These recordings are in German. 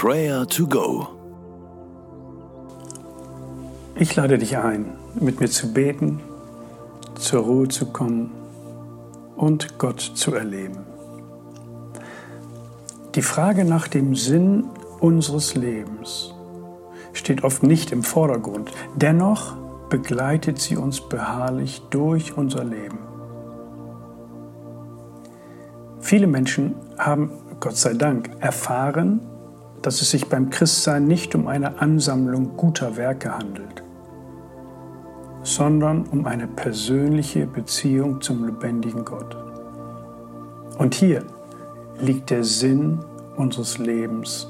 Prayer to Go. Ich lade dich ein, mit mir zu beten, zur Ruhe zu kommen und Gott zu erleben. Die Frage nach dem Sinn unseres Lebens steht oft nicht im Vordergrund. Dennoch begleitet sie uns beharrlich durch unser Leben. Viele Menschen haben, Gott sei Dank, erfahren, dass es sich beim Christsein nicht um eine Ansammlung guter Werke handelt, sondern um eine persönliche Beziehung zum lebendigen Gott. Und hier liegt der Sinn unseres Lebens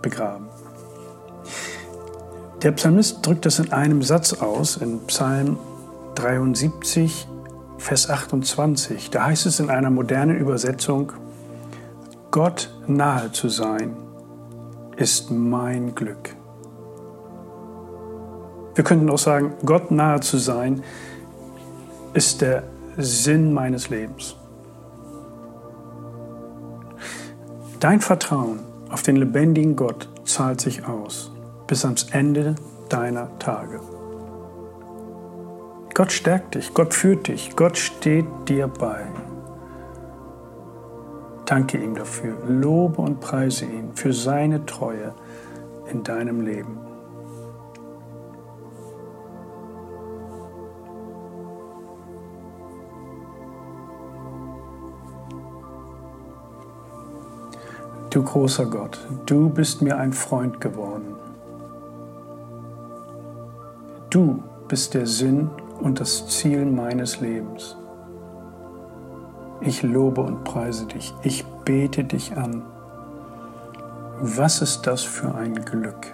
begraben. Der Psalmist drückt das in einem Satz aus, in Psalm 73, Vers 28. Da heißt es in einer modernen Übersetzung, Gott nahe zu sein, ist mein Glück. Wir könnten auch sagen, Gott nahe zu sein, ist der Sinn meines Lebens. Dein Vertrauen auf den lebendigen Gott zahlt sich aus bis ans Ende deiner Tage. Gott stärkt dich, Gott führt dich, Gott steht dir bei. Danke ihm dafür, lobe und preise ihn für seine Treue in deinem Leben. Du großer Gott, du bist mir ein Freund geworden. Du bist der Sinn und das Ziel meines Lebens. Ich lobe und preise dich. Ich bete dich an. Was ist das für ein Glück?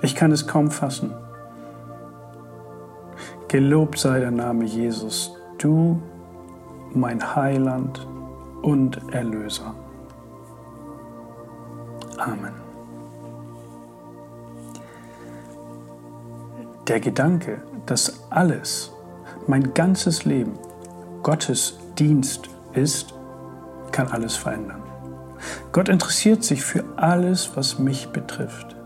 Ich kann es kaum fassen. Gelobt sei der Name Jesus, du, mein Heiland und Erlöser. Amen. Der Gedanke, dass alles, mein ganzes Leben Gottes Dienst ist, kann alles verändern. Gott interessiert sich für alles, was mich betrifft.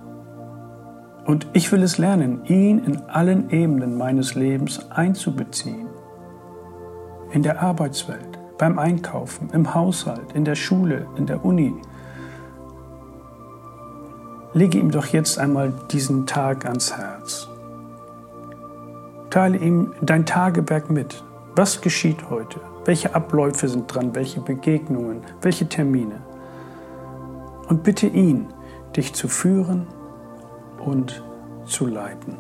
Und ich will es lernen, ihn in allen Ebenen meines Lebens einzubeziehen. In der Arbeitswelt, beim Einkaufen, im Haushalt, in der Schule, in der Uni. Lege ihm doch jetzt einmal diesen Tag ans Herz. Teile ihm dein Tagewerk mit. Was geschieht heute? Welche Abläufe sind dran? Welche Begegnungen? Welche Termine? Und bitte ihn, dich zu führen und zu leiten.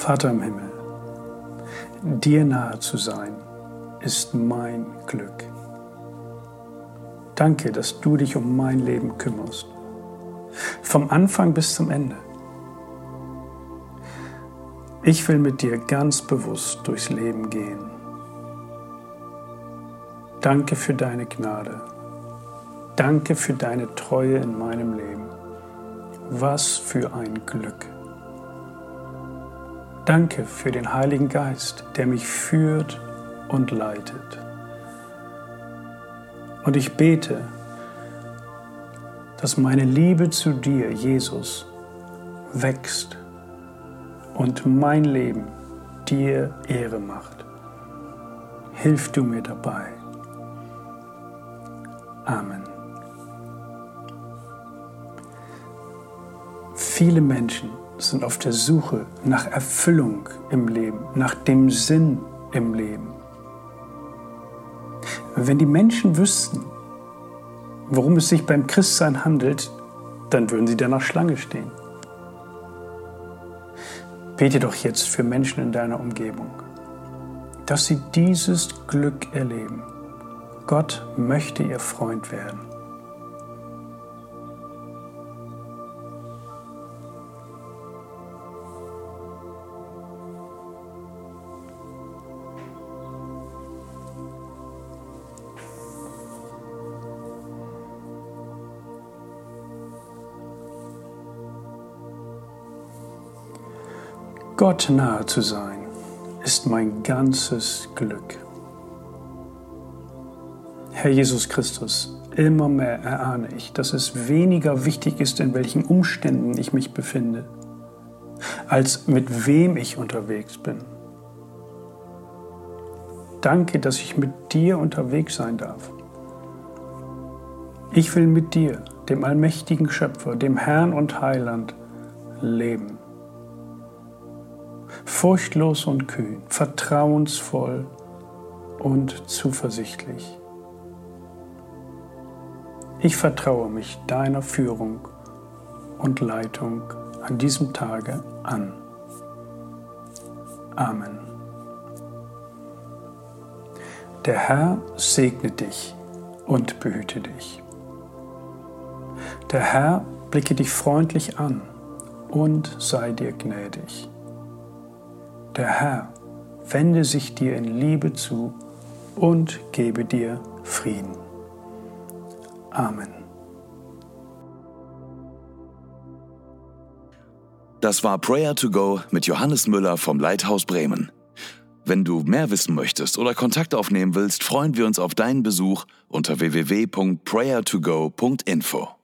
Vater im Himmel, dir nahe zu sein, ist mein Glück. Danke, dass du dich um mein Leben kümmerst, vom Anfang bis zum Ende. Ich will mit dir ganz bewusst durchs Leben gehen. Danke für deine Gnade. Danke für deine Treue in meinem Leben. Was für ein Glück. Danke für den Heiligen Geist, der mich führt und leitet. Und ich bete, dass meine Liebe zu dir, Jesus, wächst und mein Leben dir Ehre macht. Hilf du mir dabei. Amen. Viele Menschen sind auf der Suche nach Erfüllung im Leben, nach dem Sinn im Leben. Wenn die Menschen wüssten, worum es sich beim Christsein handelt, dann würden sie danach Schlange stehen. Bete doch jetzt für Menschen in deiner Umgebung, dass sie dieses Glück erleben. Gott möchte ihr Freund werden. Gott nahe zu sein, ist mein ganzes Glück. Herr Jesus Christus, immer mehr erahne ich, dass es weniger wichtig ist, in welchen Umständen ich mich befinde, als mit wem ich unterwegs bin. Danke, dass ich mit dir unterwegs sein darf. Ich will mit dir, dem allmächtigen Schöpfer, dem Herrn und Heiland, leben. Furchtlos und kühn, vertrauensvoll und zuversichtlich. Ich vertraue mich deiner Führung und Leitung an diesem Tage an. Amen. Der Herr segne dich und behüte dich. Der Herr blicke dich freundlich an und sei dir gnädig. Der Herr wende sich dir in Liebe zu und gebe dir Frieden. Amen. Das war Prayer to Go mit Johannes Müller vom Leithaus Bremen. Wenn du mehr wissen möchtest oder Kontakt aufnehmen willst, freuen wir uns auf deinen Besuch unter www.prayertogo.info.